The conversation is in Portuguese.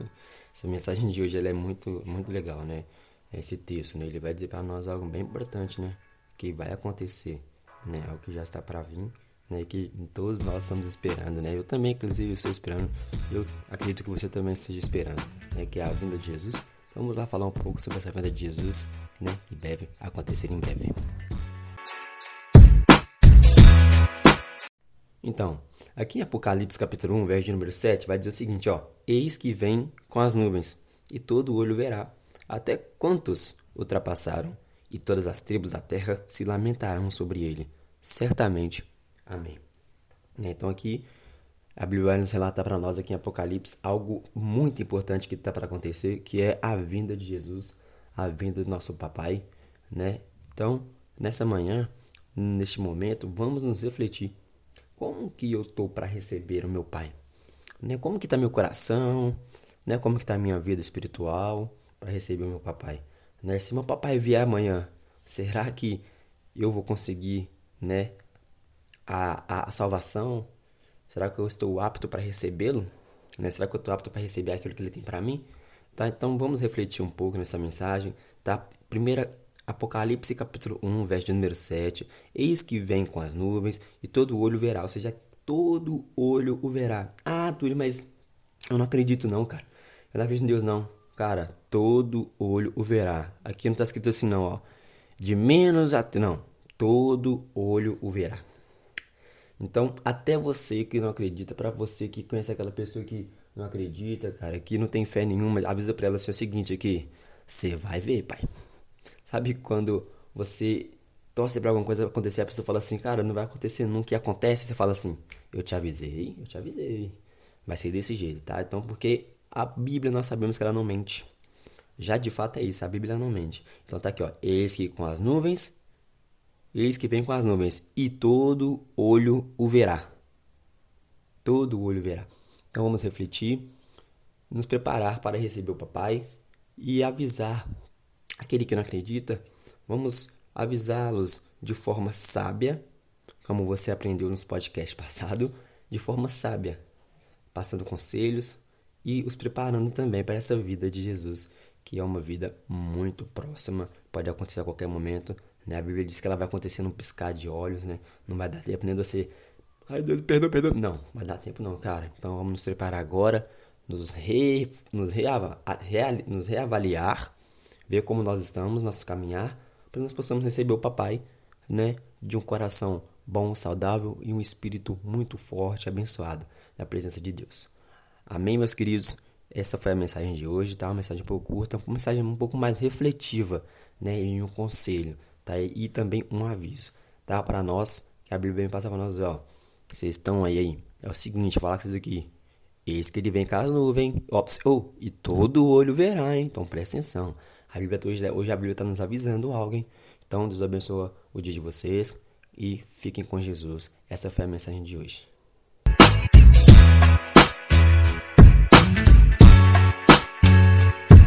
Essa mensagem de hoje ela é muito, muito legal, né? Esse texto, né? Ele vai dizer para nós algo bem importante, né? Que vai acontecer, né? Algo que já está para vir, né? Que todos nós estamos esperando, né? Eu também, inclusive, estou esperando. Eu acredito que você também esteja esperando, né? Que é a vinda de Jesus. Vamos lá falar um pouco sobre essa vinda de Jesus, né? Que deve acontecer em breve. Então, aqui em Apocalipse capítulo 1, verso número 7, vai dizer o seguinte, ó: Eis que vem com as nuvens, e todo olho verá, até quantos ultrapassaram, e todas as tribos da terra se lamentarão sobre ele. Certamente. Amém. Né, então aqui a Bíblia vai nos relatar para nós aqui em Apocalipse algo muito importante que está para acontecer, que é a vinda de Jesus, a vinda do nosso papai, né? Então, nessa manhã, neste momento, vamos nos refletir como que eu tô para receber o meu pai? Né? Como que tá meu coração? Né? Como que tá a minha vida espiritual para receber o meu papai? Né? Se meu papai vier amanhã, será que eu vou conseguir, né, a, a, a salvação? Será que eu estou apto para recebê-lo? Né? Será que eu estou apto para receber aquilo que ele tem para mim? Tá? Então vamos refletir um pouco nessa mensagem, tá? Primeira Apocalipse capítulo 1, verso de número 7. Eis que vem com as nuvens e todo olho verá, ou seja, todo olho o verá. Ah, Túlio, mas eu não acredito não, cara. Eu não acredito em Deus não. Cara, todo olho o verá. Aqui não está escrito assim não, ó. De menos a... Não, todo olho o verá. Então, até você que não acredita, para você que conhece aquela pessoa que não acredita, cara, que não tem fé nenhuma, avisa para ela assim, o seguinte aqui, você vai ver, pai. Sabe quando você torce pra alguma coisa acontecer, a pessoa fala assim, cara, não vai acontecer nunca, e acontece, você fala assim, eu te avisei, eu te avisei. Vai ser desse jeito, tá? Então, porque a Bíblia nós sabemos que ela não mente. Já de fato é isso, a Bíblia não mente. Então tá aqui, ó, eis que com as nuvens, eis que vem com as nuvens, e todo olho o verá. Todo olho verá. Então vamos refletir, nos preparar para receber o papai e avisar aquele que não acredita, vamos avisá-los de forma sábia, como você aprendeu nos podcasts passados, de forma sábia, passando conselhos e os preparando também para essa vida de Jesus, que é uma vida muito próxima, pode acontecer a qualquer momento. Né? A Bíblia diz que ela vai acontecer num piscar de olhos, né? Não vai dar tempo nem de você. Ai Deus, perdão, perdão. Não, vai dar tempo não, cara. Então vamos nos preparar agora, nos, re, nos, reava, nos reavaliar ver como nós estamos, nosso caminhar, para nós possamos receber o papai, né, de um coração bom, saudável e um espírito muito forte, abençoado na presença de Deus. Amém, meus queridos. Essa foi a mensagem de hoje, tá? Uma mensagem um pouco curta, uma mensagem um pouco mais refletiva, né, e um conselho, tá? E também um aviso, tá? Para nós, que a Bíblia vem passar para nós, ó. Vocês estão aí aí. É o seguinte, falar com vocês aqui. Eis que ele vem com as nuvens, ops, oh, e todo olho verá, hein? Então presta atenção. A Bíblia hoje, hoje a Bíblia está nos avisando hein? Então Deus abençoe o dia de vocês e fiquem com Jesus. Essa foi a mensagem de hoje.